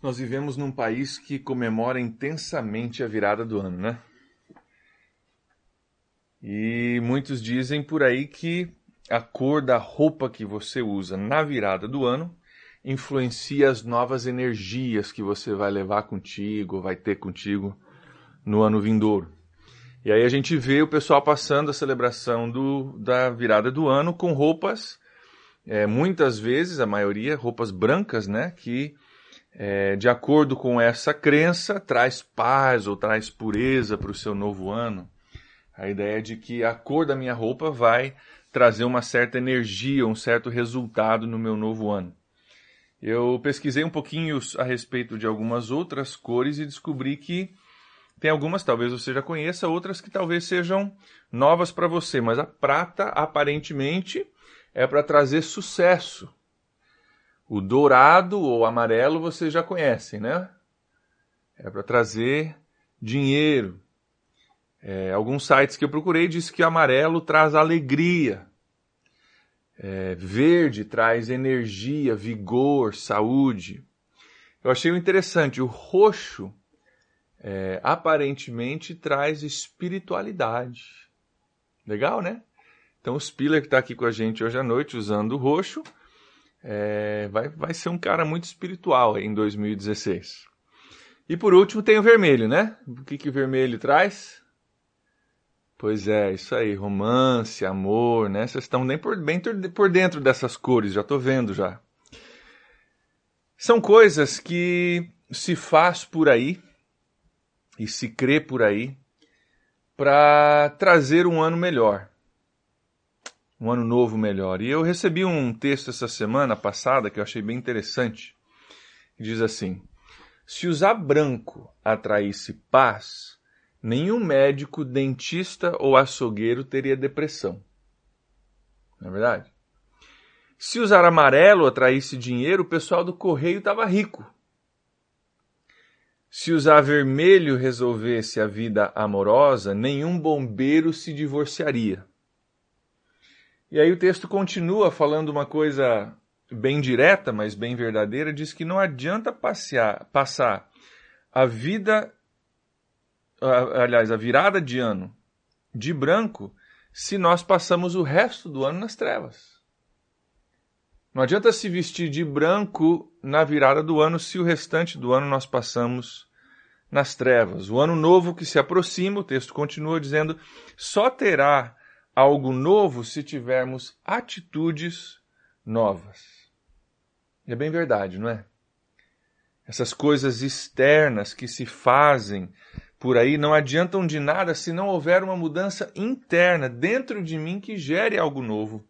Nós vivemos num país que comemora intensamente a virada do ano, né? E muitos dizem por aí que a cor da roupa que você usa na virada do ano influencia as novas energias que você vai levar contigo, vai ter contigo no ano vindouro. E aí a gente vê o pessoal passando a celebração do, da virada do ano com roupas, é, muitas vezes, a maioria, roupas brancas, né? Que é, de acordo com essa crença, traz paz ou traz pureza para o seu novo ano. A ideia é de que a cor da minha roupa vai trazer uma certa energia, um certo resultado no meu novo ano. Eu pesquisei um pouquinho a respeito de algumas outras cores e descobri que tem algumas, talvez você já conheça, outras que talvez sejam novas para você, mas a prata aparentemente é para trazer sucesso. O dourado ou amarelo vocês já conhecem, né? É para trazer dinheiro. É, alguns sites que eu procurei diz que amarelo traz alegria. É, verde traz energia, vigor, saúde. Eu achei interessante. O roxo é, aparentemente traz espiritualidade. Legal, né? Então o Spiller que está aqui com a gente hoje à noite usando o roxo é, vai, vai ser um cara muito espiritual em 2016. E por último tem o vermelho, né? O que, que o vermelho traz? Pois é, isso aí, romance, amor, né? Vocês estão bem por, bem por dentro dessas cores, já estou vendo já. São coisas que se faz por aí e se crê por aí para trazer um ano melhor um ano novo melhor. E eu recebi um texto essa semana passada que eu achei bem interessante. Diz assim: Se usar branco atraísse paz, nenhum médico, dentista ou açougueiro teria depressão. Não é verdade? Se usar amarelo atraísse dinheiro, o pessoal do correio estava rico. Se usar vermelho resolvesse a vida amorosa, nenhum bombeiro se divorciaria. E aí o texto continua falando uma coisa bem direta, mas bem verdadeira, diz que não adianta passear, passar a vida, aliás, a virada de ano de branco, se nós passamos o resto do ano nas trevas. Não adianta se vestir de branco na virada do ano se o restante do ano nós passamos nas trevas. O ano novo que se aproxima, o texto continua dizendo, só terá algo novo se tivermos atitudes novas. É bem verdade, não é? Essas coisas externas que se fazem por aí não adiantam de nada se não houver uma mudança interna dentro de mim que gere algo novo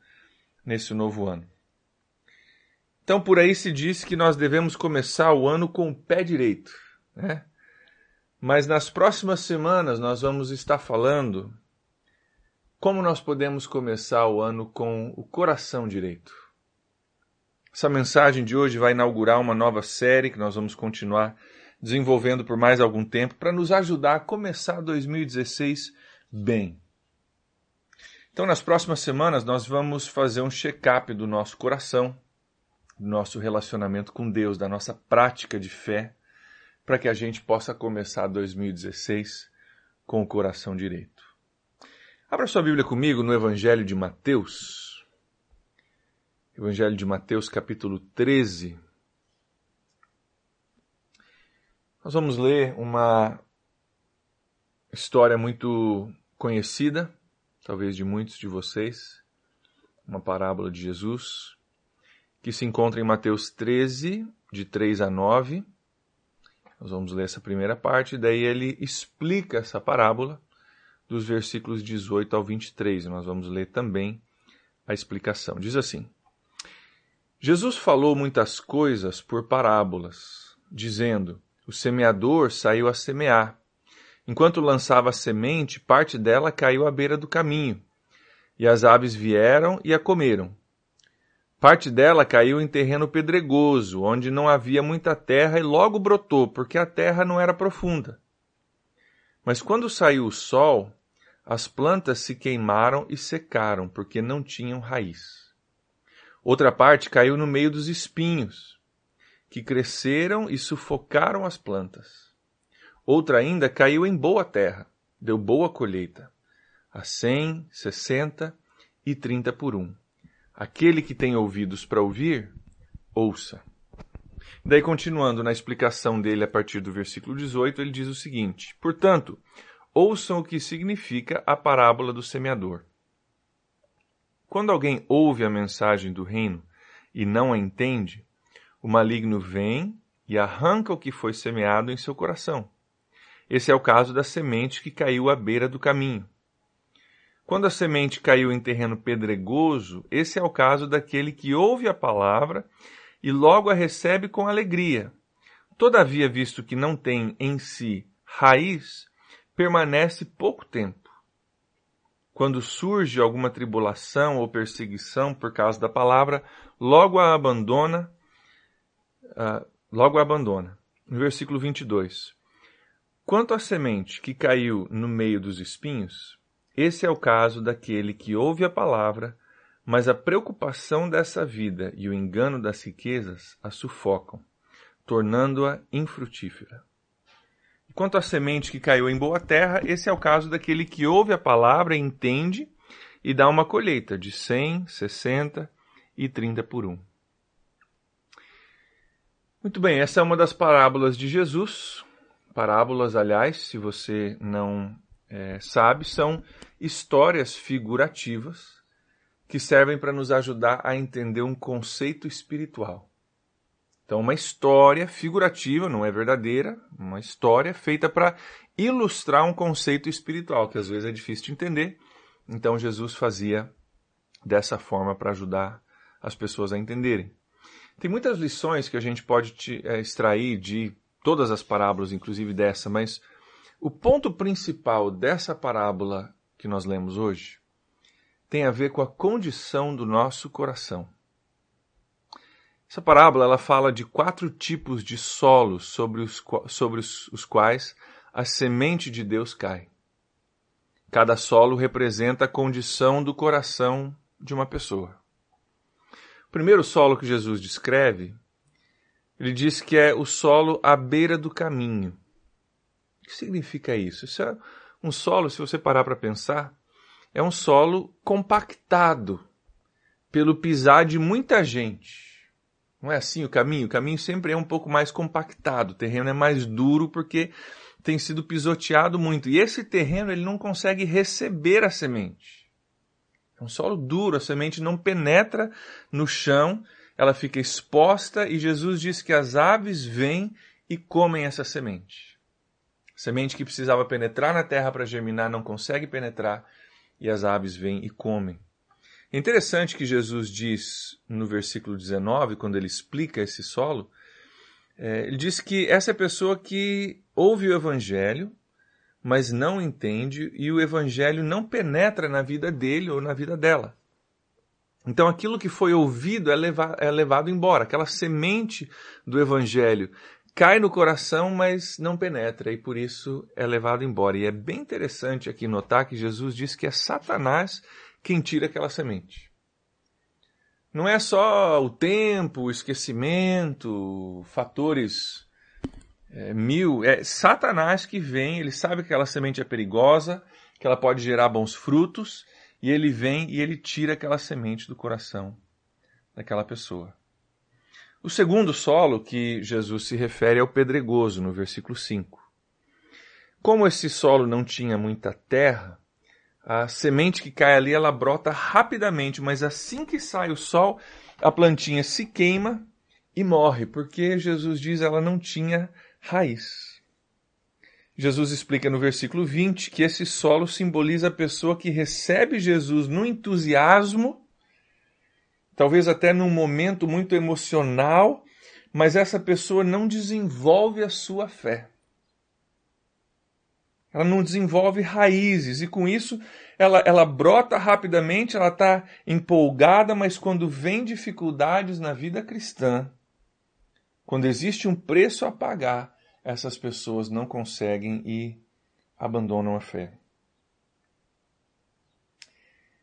nesse novo ano. Então, por aí se diz que nós devemos começar o ano com o pé direito. Né? Mas nas próximas semanas nós vamos estar falando como nós podemos começar o ano com o coração direito? Essa mensagem de hoje vai inaugurar uma nova série que nós vamos continuar desenvolvendo por mais algum tempo para nos ajudar a começar 2016 bem. Então, nas próximas semanas, nós vamos fazer um check-up do nosso coração, do nosso relacionamento com Deus, da nossa prática de fé, para que a gente possa começar 2016 com o coração direito. Abra sua Bíblia comigo no Evangelho de Mateus. Evangelho de Mateus, capítulo 13. Nós vamos ler uma história muito conhecida, talvez de muitos de vocês, uma parábola de Jesus, que se encontra em Mateus 13, de 3 a 9. Nós vamos ler essa primeira parte, daí ele explica essa parábola dos versículos 18 ao 23. Nós vamos ler também a explicação. Diz assim: Jesus falou muitas coisas por parábolas, dizendo: O semeador saiu a semear. Enquanto lançava a semente, parte dela caiu à beira do caminho, e as aves vieram e a comeram. Parte dela caiu em terreno pedregoso, onde não havia muita terra, e logo brotou, porque a terra não era profunda. Mas quando saiu o sol, as plantas se queimaram e secaram, porque não tinham raiz. Outra parte caiu no meio dos espinhos. que cresceram e sufocaram as plantas. Outra ainda caiu em boa terra, deu boa colheita, a cem, sessenta e trinta por um. Aquele que tem ouvidos para ouvir, ouça. Daí, continuando na explicação dele a partir do versículo 18, ele diz o seguinte: Portanto, ouçam o que significa a parábola do semeador. Quando alguém ouve a mensagem do reino e não a entende, o maligno vem e arranca o que foi semeado em seu coração. Esse é o caso da semente que caiu à beira do caminho. Quando a semente caiu em terreno pedregoso, esse é o caso daquele que ouve a palavra e logo a recebe com alegria. Todavia, visto que não tem em si raiz, permanece pouco tempo quando surge alguma tribulação ou perseguição por causa da palavra, logo a abandona, uh, logo a abandona. No versículo 22. Quanto à semente que caiu no meio dos espinhos, esse é o caso daquele que ouve a palavra, mas a preocupação dessa vida e o engano das riquezas a sufocam, tornando-a infrutífera. Quanto à semente que caiu em boa terra, esse é o caso daquele que ouve a palavra, entende e dá uma colheita de 100, 60 e 30 por um. Muito bem, essa é uma das parábolas de Jesus. Parábolas, aliás, se você não é, sabe, são histórias figurativas que servem para nos ajudar a entender um conceito espiritual. Então, uma história figurativa, não é verdadeira, uma história feita para ilustrar um conceito espiritual, que às vezes é difícil de entender. Então, Jesus fazia dessa forma para ajudar as pessoas a entenderem. Tem muitas lições que a gente pode te, é, extrair de todas as parábolas, inclusive dessa, mas o ponto principal dessa parábola que nós lemos hoje tem a ver com a condição do nosso coração. Essa parábola ela fala de quatro tipos de solos sobre os, sobre os, os quais a semente de Deus cai. Cada solo representa a condição do coração de uma pessoa. O primeiro solo que Jesus descreve, ele diz que é o solo à beira do caminho. O que significa isso? Isso é um solo, se você parar para pensar, é um solo compactado pelo pisar de muita gente. Não é assim o caminho? O caminho sempre é um pouco mais compactado, o terreno é mais duro porque tem sido pisoteado muito. E esse terreno ele não consegue receber a semente. É um solo duro, a semente não penetra no chão, ela fica exposta e Jesus diz que as aves vêm e comem essa semente. A semente que precisava penetrar na terra para germinar não consegue penetrar e as aves vêm e comem. É interessante que Jesus diz no versículo 19, quando ele explica esse solo, é, ele diz que essa é a pessoa que ouve o evangelho, mas não entende e o evangelho não penetra na vida dele ou na vida dela. Então aquilo que foi ouvido é, leva, é levado embora, aquela semente do evangelho cai no coração, mas não penetra, e por isso é levado embora. E é bem interessante aqui notar que Jesus diz que é Satanás quem tira aquela semente. Não é só o tempo, o esquecimento, fatores é, mil. É Satanás que vem, ele sabe que aquela semente é perigosa, que ela pode gerar bons frutos, e ele vem e ele tira aquela semente do coração daquela pessoa. O segundo solo que Jesus se refere é o pedregoso, no versículo 5. Como esse solo não tinha muita terra, a semente que cai ali, ela brota rapidamente, mas assim que sai o sol, a plantinha se queima e morre, porque Jesus diz ela não tinha raiz. Jesus explica no versículo 20 que esse solo simboliza a pessoa que recebe Jesus no entusiasmo, talvez até num momento muito emocional, mas essa pessoa não desenvolve a sua fé ela não desenvolve raízes e com isso ela, ela brota rapidamente, ela está empolgada, mas quando vem dificuldades na vida cristã, quando existe um preço a pagar, essas pessoas não conseguem e abandonam a fé.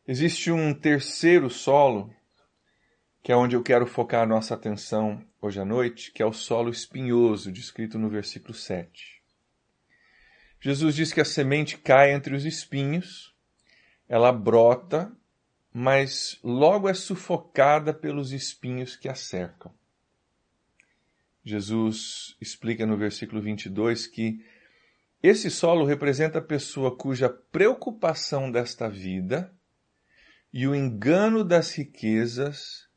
Existe um terceiro solo que é onde eu quero focar nossa atenção hoje à noite, que é o solo espinhoso, descrito no versículo 7. Jesus diz que a semente cai entre os espinhos, ela brota, mas logo é sufocada pelos espinhos que a cercam. Jesus explica no versículo 22 que esse solo representa a pessoa cuja preocupação desta vida e o engano das riquezas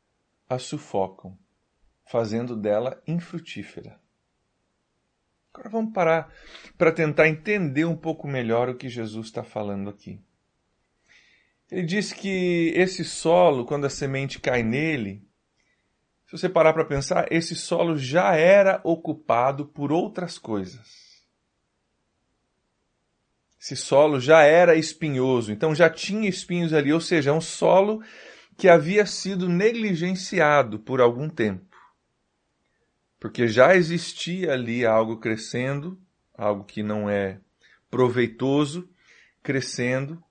a sufocam, fazendo dela infrutífera. Agora vamos parar para tentar entender um pouco melhor o que Jesus está falando aqui. Ele diz que esse solo, quando a semente cai nele, se você parar para pensar, esse solo já era ocupado por outras coisas. Esse solo já era espinhoso, então já tinha espinhos ali, ou seja, é um solo que havia sido negligenciado por algum tempo. Porque já existia ali algo crescendo, algo que não é proveitoso, crescendo,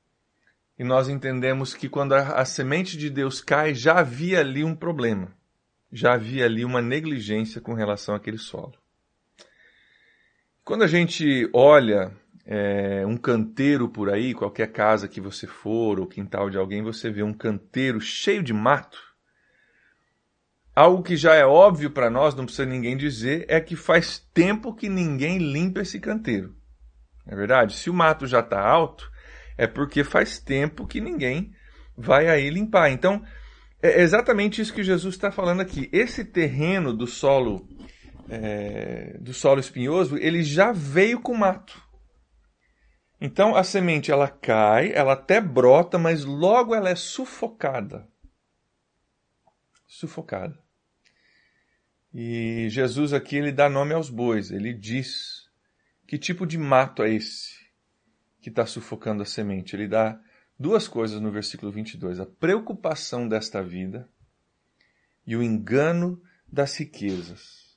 e nós entendemos que quando a, a semente de Deus cai, já havia ali um problema já havia ali uma negligência com relação àquele solo. Quando a gente olha é, um canteiro por aí, qualquer casa que você for, ou quintal de alguém, você vê um canteiro cheio de mato. Algo que já é óbvio para nós, não precisa ninguém dizer, é que faz tempo que ninguém limpa esse canteiro. É verdade? Se o mato já está alto, é porque faz tempo que ninguém vai aí limpar. Então, é exatamente isso que Jesus está falando aqui. Esse terreno do solo é, do solo espinhoso, ele já veio com mato. Então a semente ela cai, ela até brota, mas logo ela é sufocada. Sufocada. E Jesus aqui ele dá nome aos bois. Ele diz que tipo de mato é esse que está sufocando a semente. Ele dá duas coisas no versículo 22: a preocupação desta vida e o engano das riquezas.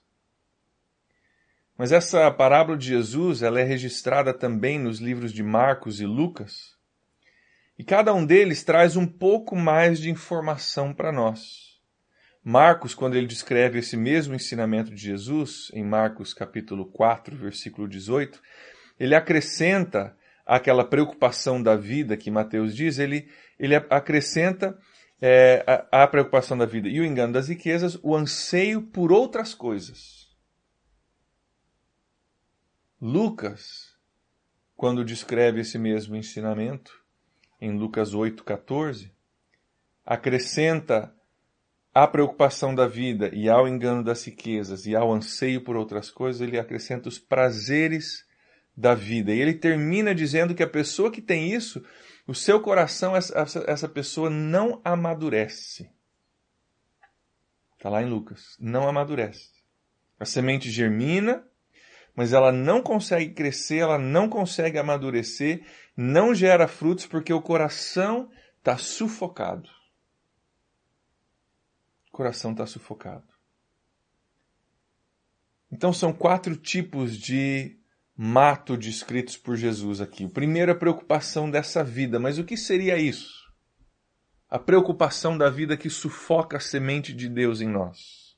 Mas essa parábola de Jesus, ela é registrada também nos livros de Marcos e Lucas, e cada um deles traz um pouco mais de informação para nós. Marcos, quando ele descreve esse mesmo ensinamento de Jesus, em Marcos capítulo 4, versículo 18, ele acrescenta aquela preocupação da vida que Mateus diz, ele, ele acrescenta é, a, a preocupação da vida e o engano das riquezas, o anseio por outras coisas. Lucas, quando descreve esse mesmo ensinamento, em Lucas 8,14, acrescenta à preocupação da vida e ao engano das riquezas e ao anseio por outras coisas, ele acrescenta os prazeres da vida. E ele termina dizendo que a pessoa que tem isso, o seu coração, essa, essa pessoa não amadurece. Está lá em Lucas. Não amadurece. A semente germina, mas ela não consegue crescer, ela não consegue amadurecer, não gera frutos porque o coração está sufocado. Coração está sufocado. Então são quatro tipos de mato descritos por Jesus aqui. O primeiro é a preocupação dessa vida, mas o que seria isso? A preocupação da vida que sufoca a semente de Deus em nós.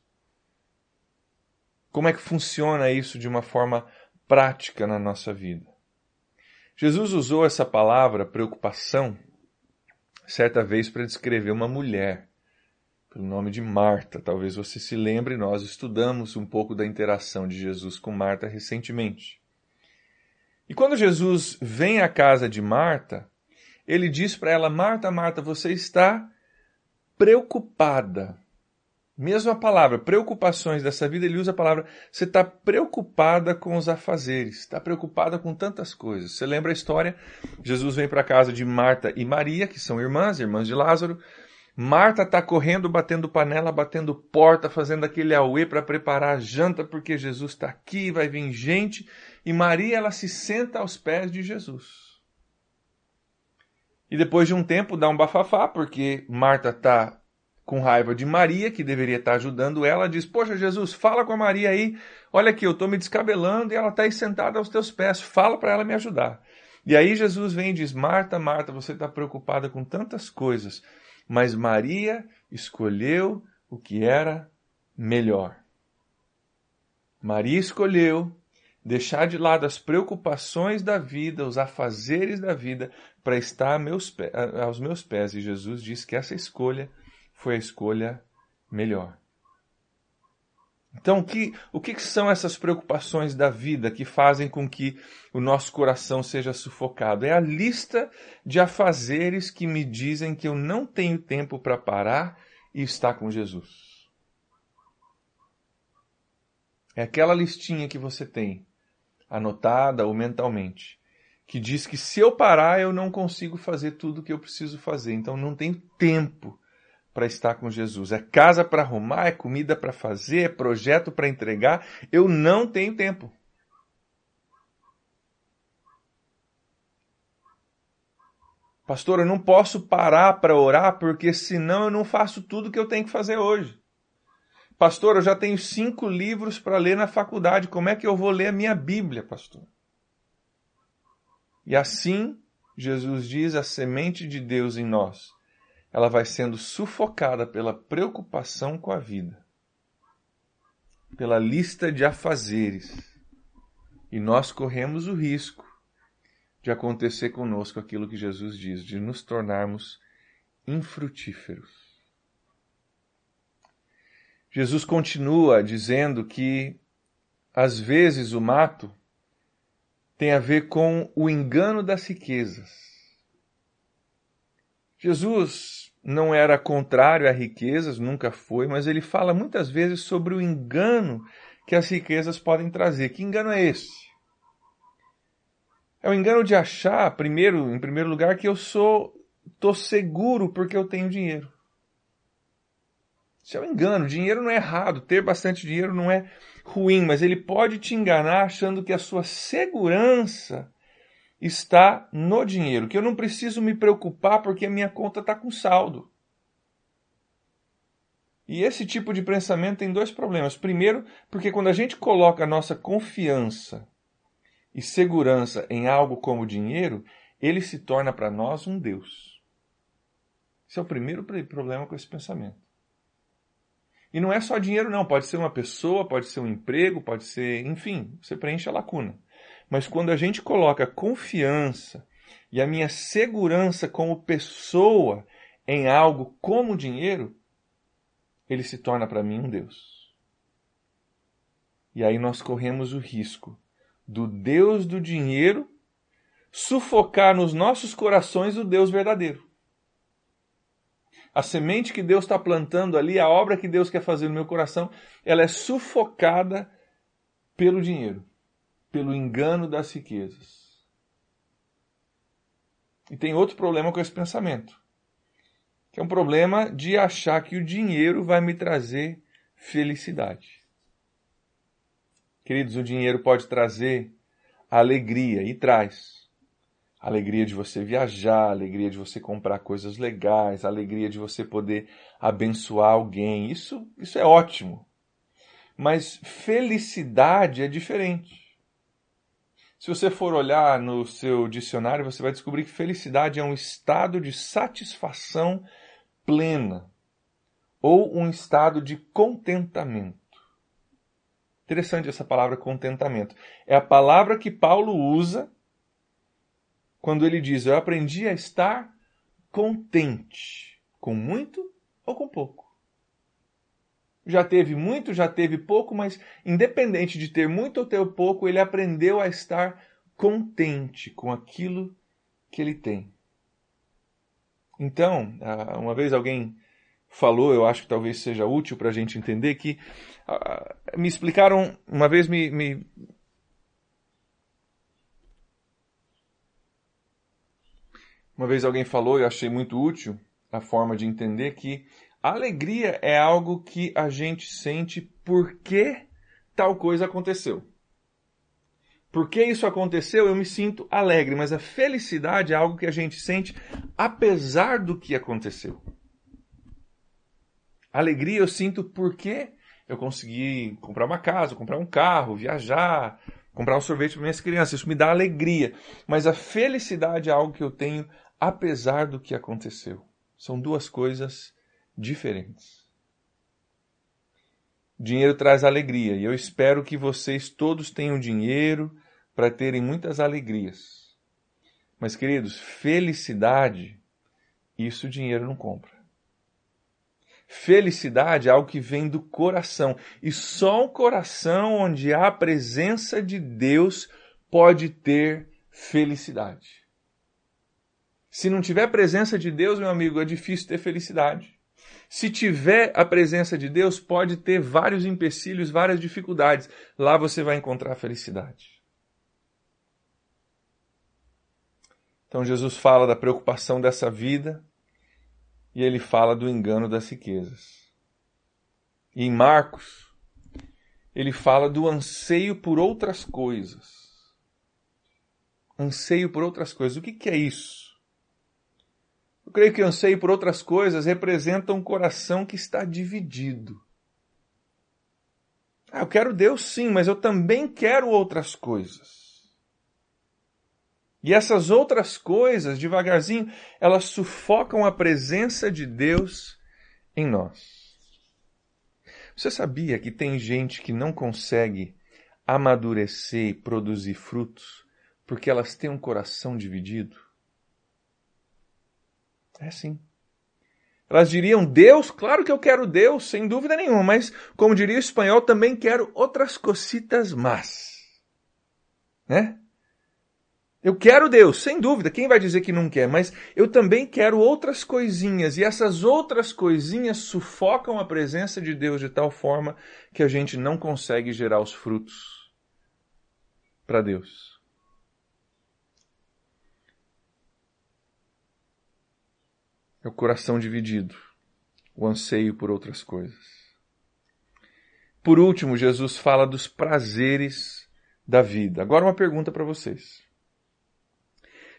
Como é que funciona isso de uma forma prática na nossa vida? Jesus usou essa palavra preocupação certa vez para descrever uma mulher pelo nome de Marta. Talvez você se lembre, nós estudamos um pouco da interação de Jesus com Marta recentemente. E quando Jesus vem à casa de Marta, ele diz para ela: Marta, Marta, você está preocupada. Mesma palavra, preocupações dessa vida, ele usa a palavra, você está preocupada com os afazeres, está preocupada com tantas coisas. Você lembra a história? Jesus vem para a casa de Marta e Maria, que são irmãs, irmãs de Lázaro. Marta está correndo, batendo panela, batendo porta, fazendo aquele auê para preparar a janta, porque Jesus está aqui, vai vir gente. E Maria ela se senta aos pés de Jesus. E depois de um tempo dá um bafafá, porque Marta está com raiva de Maria, que deveria estar tá ajudando ela, diz: Poxa, Jesus, fala com a Maria aí. Olha aqui, eu estou me descabelando e ela está aí sentada aos teus pés. Fala para ela me ajudar. E aí Jesus vem e diz: Marta, Marta, você está preocupada com tantas coisas, mas Maria escolheu o que era melhor. Maria escolheu deixar de lado as preocupações da vida, os afazeres da vida, para estar aos meus pés. E Jesus diz que essa escolha foi a escolha melhor. Então, o que, o que são essas preocupações da vida que fazem com que o nosso coração seja sufocado? É a lista de afazeres que me dizem que eu não tenho tempo para parar e estar com Jesus. É aquela listinha que você tem, anotada ou mentalmente, que diz que se eu parar eu não consigo fazer tudo o que eu preciso fazer, então não tenho tempo para estar com Jesus. É casa para arrumar, é comida para fazer, é projeto para entregar. Eu não tenho tempo. Pastor, eu não posso parar para orar porque senão eu não faço tudo que eu tenho que fazer hoje. Pastor, eu já tenho cinco livros para ler na faculdade. Como é que eu vou ler a minha Bíblia, pastor? E assim, Jesus diz, a semente de Deus em nós, ela vai sendo sufocada pela preocupação com a vida, pela lista de afazeres. E nós corremos o risco de acontecer conosco aquilo que Jesus diz, de nos tornarmos infrutíferos. Jesus continua dizendo que às vezes o mato tem a ver com o engano das riquezas. Jesus não era contrário a riquezas, nunca foi, mas ele fala muitas vezes sobre o engano que as riquezas podem trazer. Que engano é esse? É o engano de achar, primeiro, em primeiro lugar, que eu sou tô seguro porque eu tenho dinheiro. Isso é um engano. Dinheiro não é errado. Ter bastante dinheiro não é ruim, mas ele pode te enganar achando que a sua segurança está no dinheiro, que eu não preciso me preocupar porque a minha conta está com saldo. E esse tipo de pensamento tem dois problemas. Primeiro, porque quando a gente coloca a nossa confiança e segurança em algo como dinheiro, ele se torna para nós um Deus. Esse é o primeiro problema com esse pensamento. E não é só dinheiro, não. Pode ser uma pessoa, pode ser um emprego, pode ser. Enfim, você preenche a lacuna. Mas quando a gente coloca confiança e a minha segurança como pessoa em algo como dinheiro, ele se torna para mim um Deus. E aí nós corremos o risco do Deus do dinheiro sufocar nos nossos corações o Deus verdadeiro a semente que Deus está plantando ali, a obra que Deus quer fazer no meu coração, ela é sufocada pelo dinheiro, pelo engano das riquezas. E tem outro problema com esse pensamento, que é um problema de achar que o dinheiro vai me trazer felicidade. Queridos, o dinheiro pode trazer alegria e traz alegria de você viajar, alegria de você comprar coisas legais, alegria de você poder abençoar alguém. Isso, isso é ótimo. Mas felicidade é diferente. Se você for olhar no seu dicionário, você vai descobrir que felicidade é um estado de satisfação plena ou um estado de contentamento. Interessante essa palavra contentamento. É a palavra que Paulo usa quando ele diz: Eu aprendi a estar contente, com muito ou com pouco. Já teve muito, já teve pouco, mas independente de ter muito ou ter pouco, ele aprendeu a estar contente com aquilo que ele tem. Então, uma vez alguém falou, eu acho que talvez seja útil para a gente entender que me explicaram, uma vez me, me, Uma vez alguém falou, eu achei muito útil a forma de entender que alegria é algo que a gente sente porque tal coisa aconteceu. Porque isso aconteceu, eu me sinto alegre, mas a felicidade é algo que a gente sente apesar do que aconteceu. Alegria eu sinto porque eu consegui comprar uma casa, comprar um carro, viajar, comprar um sorvete para minhas crianças. Isso me dá alegria. Mas a felicidade é algo que eu tenho apesar do que aconteceu. São duas coisas diferentes. dinheiro traz alegria e eu espero que vocês todos tenham dinheiro para terem muitas alegrias. Mas, queridos, felicidade, isso o dinheiro não compra. Felicidade é algo que vem do coração. E só um coração onde há a presença de Deus pode ter felicidade. Se não tiver presença de Deus, meu amigo, é difícil ter felicidade. Se tiver a presença de Deus, pode ter vários empecilhos, várias dificuldades. Lá você vai encontrar felicidade. Então Jesus fala da preocupação dessa vida e ele fala do engano das riquezas. E em Marcos, ele fala do anseio por outras coisas. Anseio por outras coisas. O que, que é isso? Eu creio que anseio por outras coisas representa um coração que está dividido. Ah, eu quero Deus sim, mas eu também quero outras coisas. E essas outras coisas, devagarzinho, elas sufocam a presença de Deus em nós. Você sabia que tem gente que não consegue amadurecer e produzir frutos porque elas têm um coração dividido? É sim. Elas diriam Deus, claro que eu quero Deus, sem dúvida nenhuma, mas como diria o espanhol, também quero outras cositas más. Né? Eu quero Deus, sem dúvida, quem vai dizer que não quer, mas eu também quero outras coisinhas, e essas outras coisinhas sufocam a presença de Deus de tal forma que a gente não consegue gerar os frutos para Deus. É o coração dividido, o anseio por outras coisas. Por último, Jesus fala dos prazeres da vida. Agora uma pergunta para vocês.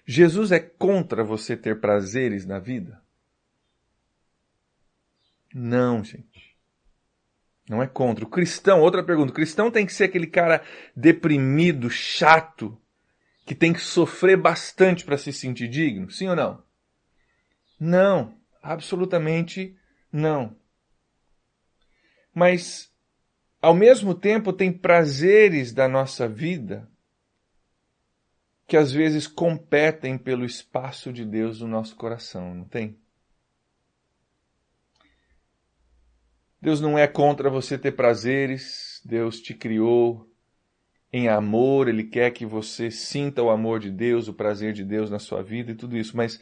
Jesus é contra você ter prazeres na vida? Não, gente. Não é contra. O cristão, outra pergunta. O cristão tem que ser aquele cara deprimido, chato, que tem que sofrer bastante para se sentir digno? Sim ou não? Não, absolutamente não. Mas, ao mesmo tempo, tem prazeres da nossa vida que às vezes competem pelo espaço de Deus no nosso coração, não tem? Deus não é contra você ter prazeres, Deus te criou em amor, Ele quer que você sinta o amor de Deus, o prazer de Deus na sua vida e tudo isso, mas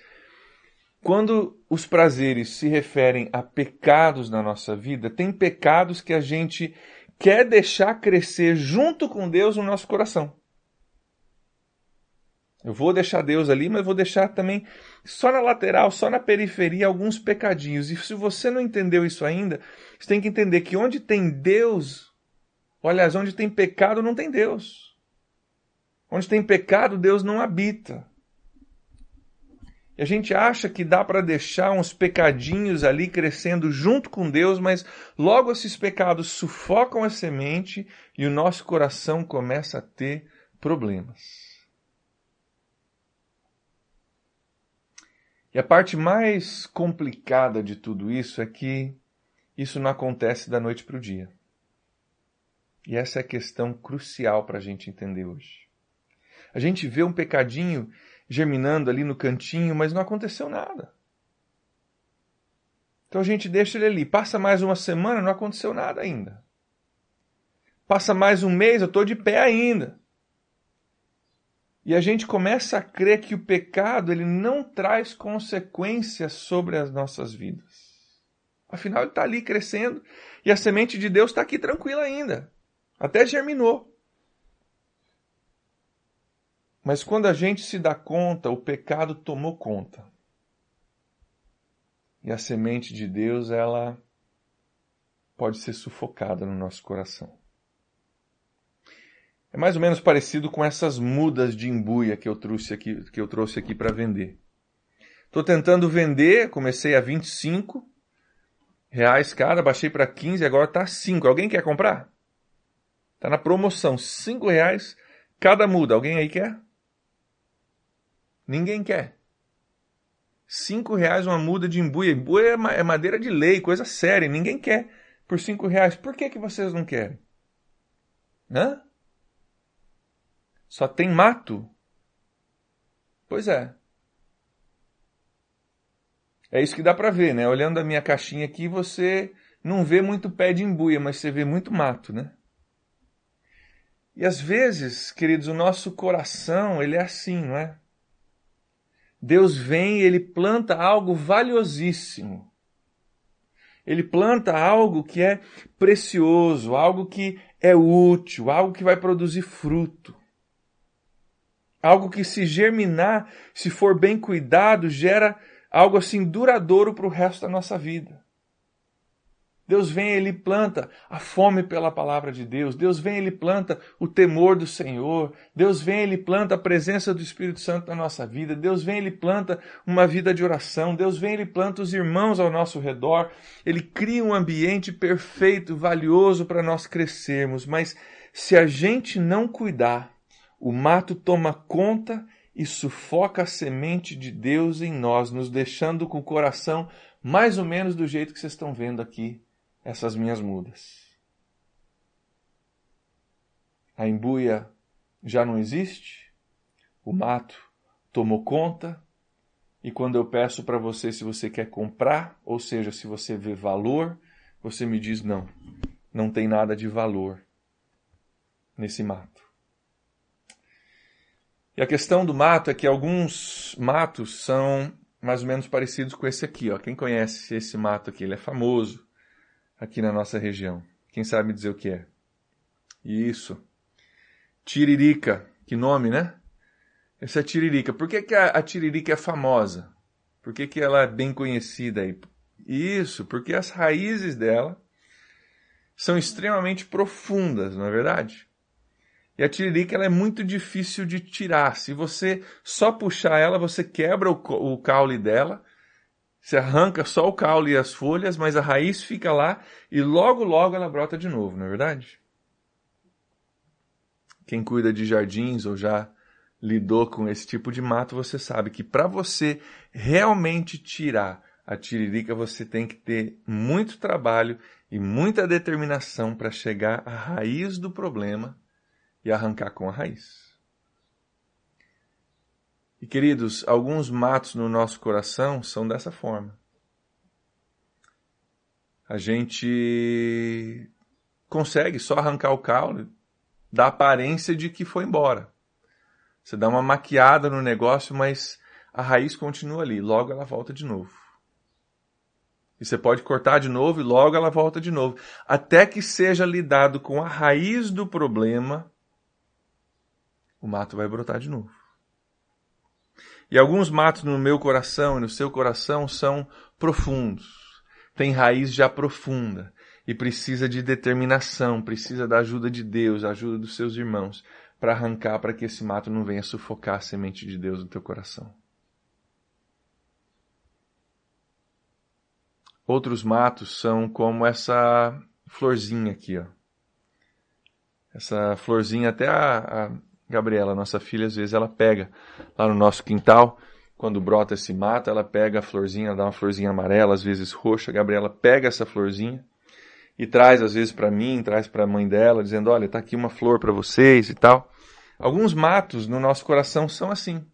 quando os prazeres se referem a pecados na nossa vida, tem pecados que a gente quer deixar crescer junto com Deus no nosso coração. Eu vou deixar Deus ali, mas vou deixar também só na lateral, só na periferia, alguns pecadinhos. E se você não entendeu isso ainda, você tem que entender que onde tem Deus, aliás, onde tem pecado, não tem Deus. Onde tem pecado, Deus não habita. A gente acha que dá para deixar uns pecadinhos ali crescendo junto com Deus, mas logo esses pecados sufocam a semente e o nosso coração começa a ter problemas. E a parte mais complicada de tudo isso é que isso não acontece da noite para o dia. E essa é a questão crucial para a gente entender hoje. A gente vê um pecadinho germinando ali no cantinho, mas não aconteceu nada. Então a gente deixa ele ali. Passa mais uma semana, não aconteceu nada ainda. Passa mais um mês, eu estou de pé ainda. E a gente começa a crer que o pecado ele não traz consequências sobre as nossas vidas. Afinal, ele está ali crescendo e a semente de Deus está aqui tranquila ainda. Até germinou. Mas quando a gente se dá conta, o pecado tomou conta. E a semente de Deus, ela pode ser sufocada no nosso coração. É mais ou menos parecido com essas mudas de embuia que eu trouxe aqui, que eu trouxe aqui para vender. Estou tentando vender, comecei a 25 reais cada, baixei para 15, agora está 5. Alguém quer comprar? Está na promoção, 5 reais cada muda. Alguém aí quer? Ninguém quer. 5 reais uma muda de embuia. Embuia é, é madeira de lei, coisa séria, ninguém quer. por cinco reais. Por que, que vocês não querem? Hã? Só tem mato? Pois é. É isso que dá para ver, né? Olhando a minha caixinha aqui, você não vê muito pé de embuia, mas você vê muito mato, né? E às vezes, queridos, o nosso coração, ele é assim, não é? Deus vem e ele planta algo valiosíssimo. Ele planta algo que é precioso, algo que é útil, algo que vai produzir fruto. Algo que, se germinar, se for bem cuidado, gera algo assim duradouro para o resto da nossa vida. Deus vem, ele planta a fome pela palavra de Deus. Deus vem, ele planta o temor do Senhor. Deus vem, ele planta a presença do Espírito Santo na nossa vida. Deus vem, ele planta uma vida de oração. Deus vem, ele planta os irmãos ao nosso redor. Ele cria um ambiente perfeito, valioso para nós crescermos. Mas se a gente não cuidar, o mato toma conta e sufoca a semente de Deus em nós, nos deixando com o coração mais ou menos do jeito que vocês estão vendo aqui essas minhas mudas. A embuia já não existe, o mato tomou conta, e quando eu peço para você se você quer comprar, ou seja, se você vê valor, você me diz não, não tem nada de valor nesse mato. E a questão do mato é que alguns matos são mais ou menos parecidos com esse aqui. Ó. Quem conhece esse mato aqui? Ele é famoso aqui na nossa região. Quem sabe dizer o que é? Isso. Tiririca. Que nome, né? Essa é tiririca. Por que, que a, a tiririca é famosa? Por que, que ela é bem conhecida aí? Isso, porque as raízes dela são extremamente profundas, não é verdade? E a tiririca ela é muito difícil de tirar. Se você só puxar ela, você quebra o, o caule dela se arranca só o caule e as folhas, mas a raiz fica lá e logo, logo ela brota de novo, não é verdade? Quem cuida de jardins ou já lidou com esse tipo de mato, você sabe que para você realmente tirar a tiririca, você tem que ter muito trabalho e muita determinação para chegar à raiz do problema e arrancar com a raiz. E queridos, alguns matos no nosso coração são dessa forma. A gente consegue só arrancar o caule da aparência de que foi embora. Você dá uma maquiada no negócio, mas a raiz continua ali, logo ela volta de novo. E você pode cortar de novo e logo ela volta de novo. Até que seja lidado com a raiz do problema, o mato vai brotar de novo. E alguns matos no meu coração e no seu coração são profundos, têm raiz já profunda e precisa de determinação, precisa da ajuda de Deus, ajuda dos seus irmãos, para arrancar para que esse mato não venha sufocar a semente de Deus no teu coração. Outros matos são como essa florzinha aqui, ó. Essa florzinha até a, a Gabriela, nossa filha, às vezes ela pega lá no nosso quintal, quando brota esse mato, ela pega a florzinha, dá uma florzinha amarela, às vezes roxa. A Gabriela pega essa florzinha e traz às vezes para mim, traz para a mãe dela, dizendo: "Olha, tá aqui uma flor para vocês" e tal. Alguns matos no nosso coração são assim.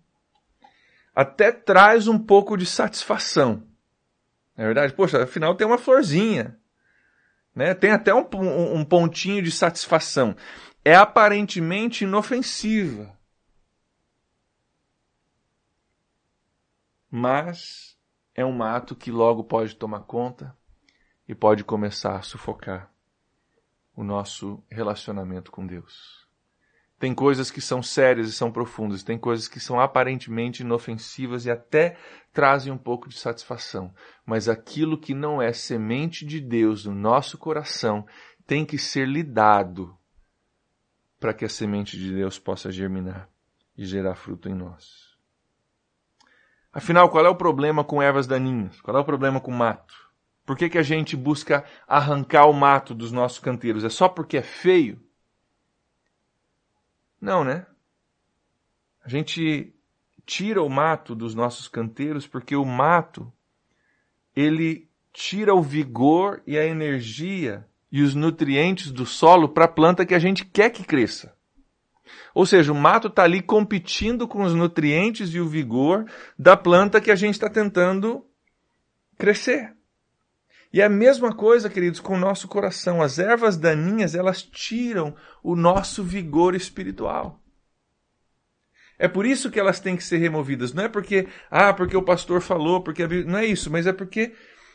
Até traz um pouco de satisfação. Na é verdade, poxa, afinal tem uma florzinha. Né? Tem até um, um, um pontinho de satisfação é aparentemente inofensiva. Mas é um mato que logo pode tomar conta e pode começar a sufocar o nosso relacionamento com Deus. Tem coisas que são sérias e são profundas, tem coisas que são aparentemente inofensivas e até trazem um pouco de satisfação. Mas aquilo que não é semente de Deus no nosso coração tem que ser lidado para que a semente de Deus possa germinar e gerar fruto em nós. Afinal, qual é o problema com ervas daninhas? Qual é o problema com mato? Por que, que a gente busca arrancar o mato dos nossos canteiros? É só porque é feio? Não, né? A gente tira o mato dos nossos canteiros porque o mato ele tira o vigor e a energia e os nutrientes do solo para a planta que a gente quer que cresça. Ou seja, o mato está ali competindo com os nutrientes e o vigor da planta que a gente está tentando crescer. E é a mesma coisa, queridos, com o nosso coração. As ervas daninhas, elas tiram o nosso vigor espiritual. É por isso que elas têm que ser removidas. Não é porque, ah, porque o pastor falou, porque não é isso, mas é porque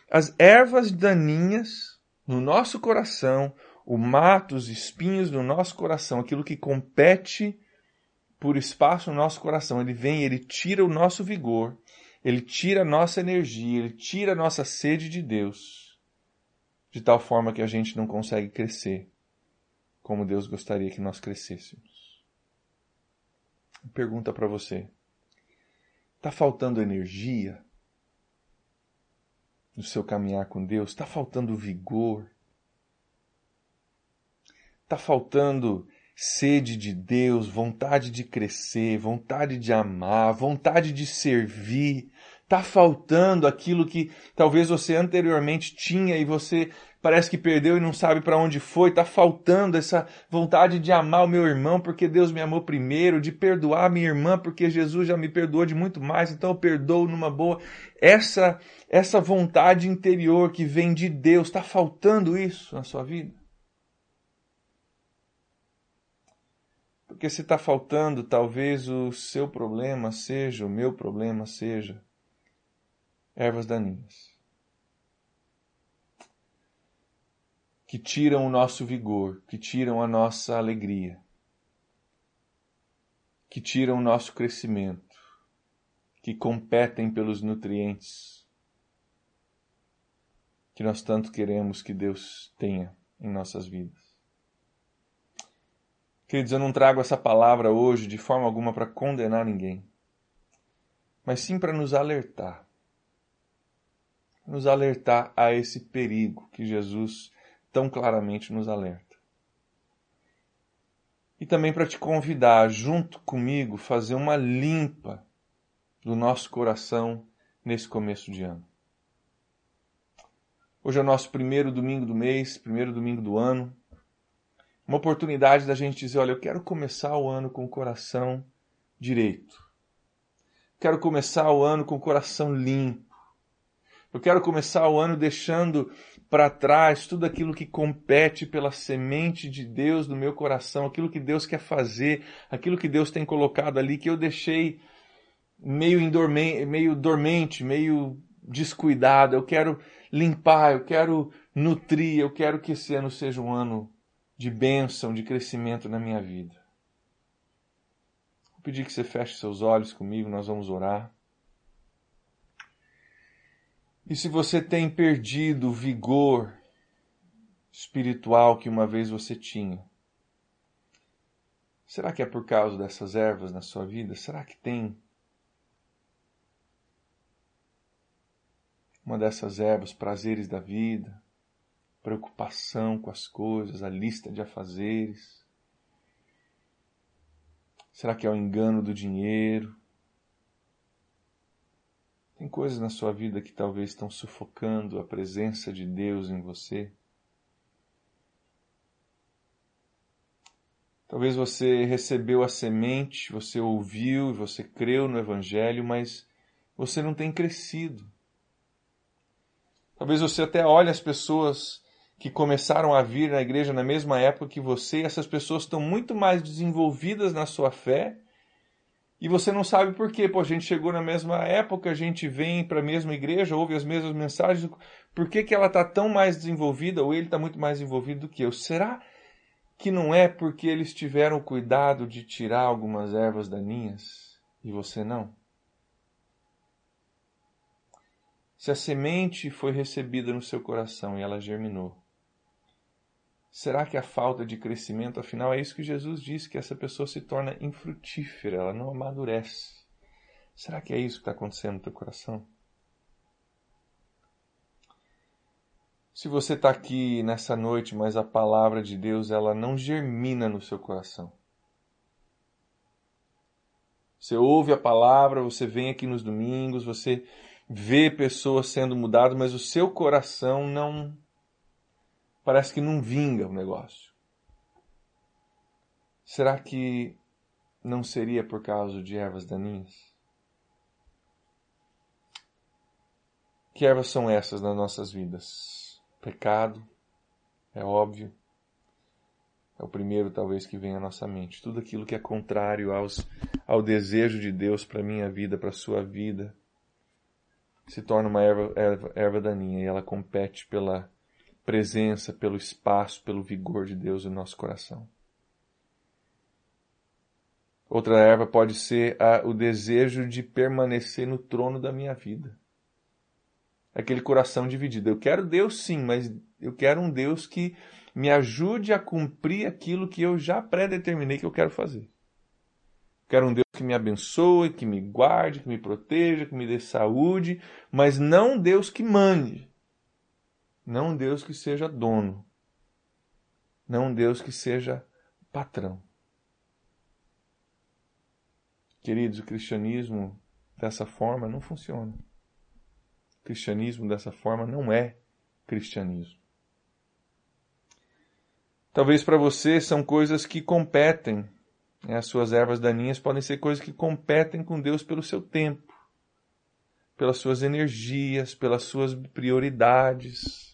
as ervas daninhas no nosso coração, o mato, os espinhos no nosso coração, aquilo que compete por espaço no nosso coração, ele vem, ele tira o nosso vigor, ele tira a nossa energia, ele tira a nossa sede de Deus, de tal forma que a gente não consegue crescer como Deus gostaria que nós crescêssemos. Pergunta para você: está faltando energia no seu caminhar com Deus? Está faltando vigor? Está faltando sede de Deus, vontade de crescer, vontade de amar, vontade de servir. Está faltando aquilo que talvez você anteriormente tinha e você parece que perdeu e não sabe para onde foi. Está faltando essa vontade de amar o meu irmão porque Deus me amou primeiro, de perdoar minha irmã porque Jesus já me perdoou de muito mais, então eu perdoo numa boa. Essa essa vontade interior que vem de Deus, está faltando isso na sua vida? Porque se está faltando, talvez o seu problema seja, o meu problema seja, ervas daninhas. Que tiram o nosso vigor, que tiram a nossa alegria, que tiram o nosso crescimento, que competem pelos nutrientes que nós tanto queremos que Deus tenha em nossas vidas. Queridos, eu não trago essa palavra hoje de forma alguma para condenar ninguém, mas sim para nos alertar. Nos alertar a esse perigo que Jesus tão claramente nos alerta. E também para te convidar, junto comigo, fazer uma limpa do nosso coração nesse começo de ano. Hoje é o nosso primeiro domingo do mês, primeiro domingo do ano uma oportunidade da gente dizer: olha, eu quero começar o ano com o coração direito. Quero começar o ano com o coração limpo. Eu quero começar o ano deixando para trás tudo aquilo que compete pela semente de Deus no meu coração, aquilo que Deus quer fazer, aquilo que Deus tem colocado ali que eu deixei meio, indormente, meio dormente, meio descuidado. Eu quero limpar, eu quero nutrir, eu quero que esse ano seja um ano de bênção, de crescimento na minha vida. Vou pedir que você feche seus olhos comigo, nós vamos orar. E se você tem perdido o vigor espiritual que uma vez você tinha, será que é por causa dessas ervas na sua vida? Será que tem uma dessas ervas, prazeres da vida, preocupação com as coisas, a lista de afazeres? Será que é o engano do dinheiro? Tem coisas na sua vida que talvez estão sufocando a presença de Deus em você? Talvez você recebeu a semente, você ouviu você creu no Evangelho, mas você não tem crescido. Talvez você até olhe as pessoas que começaram a vir na igreja na mesma época que você, e essas pessoas estão muito mais desenvolvidas na sua fé, e você não sabe por quê. Pô, a gente chegou na mesma época, a gente vem para a mesma igreja, ouve as mesmas mensagens, por que, que ela está tão mais desenvolvida, ou ele está muito mais envolvido do que eu? Será que não é porque eles tiveram cuidado de tirar algumas ervas daninhas e você não? Se a semente foi recebida no seu coração e ela germinou, Será que a falta de crescimento, afinal, é isso que Jesus disse, que essa pessoa se torna infrutífera, ela não amadurece? Será que é isso que está acontecendo no teu coração? Se você está aqui nessa noite, mas a palavra de Deus ela não germina no seu coração. Você ouve a palavra, você vem aqui nos domingos, você vê pessoas sendo mudadas, mas o seu coração não. Parece que não vinga o negócio. Será que não seria por causa de ervas daninhas? Que ervas são essas nas nossas vidas? Pecado, é óbvio. É o primeiro, talvez, que vem à nossa mente. Tudo aquilo que é contrário aos, ao desejo de Deus para minha vida, para a sua vida, se torna uma erva, erva, erva daninha e ela compete pela presença, pelo espaço, pelo vigor de Deus no nosso coração. Outra erva pode ser a, o desejo de permanecer no trono da minha vida. Aquele coração dividido. Eu quero Deus sim, mas eu quero um Deus que me ajude a cumprir aquilo que eu já predeterminei que eu quero fazer. Quero um Deus que me abençoe, que me guarde, que me proteja, que me dê saúde, mas não um Deus que mande. Não um Deus que seja dono. Não um Deus que seja patrão. Queridos, o cristianismo dessa forma não funciona. O cristianismo dessa forma não é cristianismo. Talvez para você são coisas que competem. Né? As suas ervas daninhas podem ser coisas que competem com Deus pelo seu tempo, pelas suas energias, pelas suas prioridades.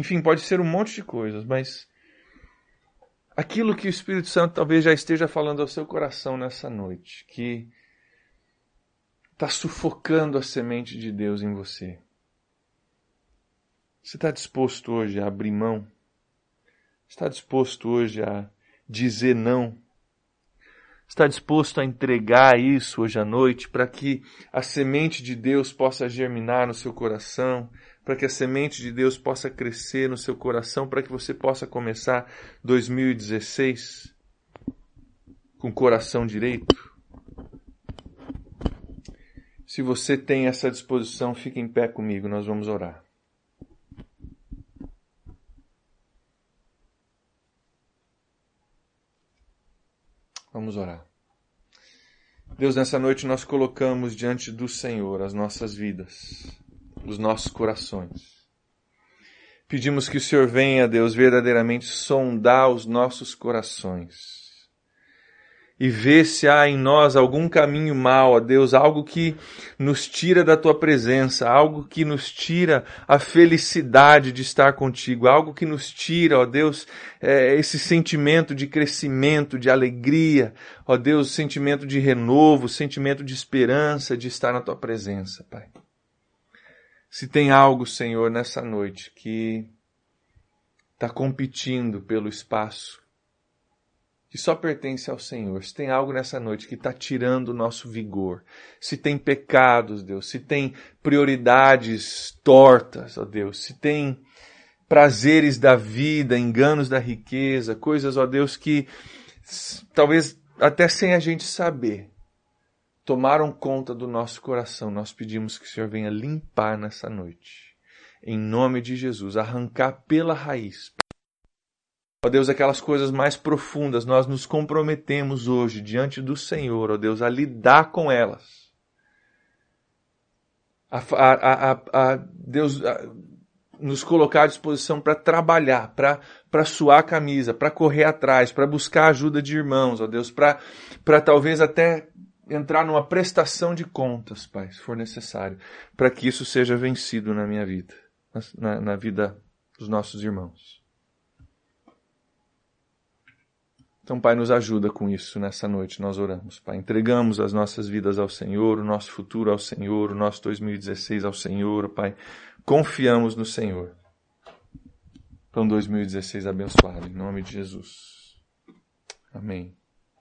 Enfim, pode ser um monte de coisas, mas aquilo que o Espírito Santo talvez já esteja falando ao seu coração nessa noite, que está sufocando a semente de Deus em você. Você está disposto hoje a abrir mão Está disposto hoje a dizer não? Está disposto a entregar isso hoje à noite para que a semente de Deus possa germinar no seu coração, para que a semente de Deus possa crescer no seu coração, para que você possa começar 2016 com o coração direito? Se você tem essa disposição, fique em pé comigo, nós vamos orar. Vamos orar. Deus, nessa noite nós colocamos diante do Senhor as nossas vidas, os nossos corações. Pedimos que o Senhor venha, Deus, verdadeiramente sondar os nossos corações e vê se há em nós algum caminho mal, ó Deus, algo que nos tira da tua presença, algo que nos tira a felicidade de estar contigo, algo que nos tira, ó Deus, é, esse sentimento de crescimento, de alegria, ó Deus, sentimento de renovo, sentimento de esperança de estar na tua presença, Pai. Se tem algo, Senhor, nessa noite que está competindo pelo espaço, que só pertence ao Senhor. Se tem algo nessa noite que está tirando o nosso vigor, se tem pecados, Deus, se tem prioridades tortas, ó Deus, se tem prazeres da vida, enganos da riqueza, coisas, ó Deus, que talvez até sem a gente saber, tomaram conta do nosso coração. Nós pedimos que o Senhor venha limpar nessa noite. Em nome de Jesus, arrancar pela raiz, Ó Deus, aquelas coisas mais profundas, nós nos comprometemos hoje diante do Senhor, ó Deus, a lidar com elas. A, a, a, a Deus nos colocar à disposição para trabalhar, para suar a camisa, para correr atrás, para buscar ajuda de irmãos, ó Deus, para talvez até entrar numa prestação de contas, Pai, se for necessário, para que isso seja vencido na minha vida, na, na vida dos nossos irmãos. Então, Pai, nos ajuda com isso nessa noite, nós oramos. Pai, entregamos as nossas vidas ao Senhor, o nosso futuro ao Senhor, o nosso 2016 ao Senhor, Pai. Confiamos no Senhor. Um 2016 abençoado, em nome de Jesus. Amém.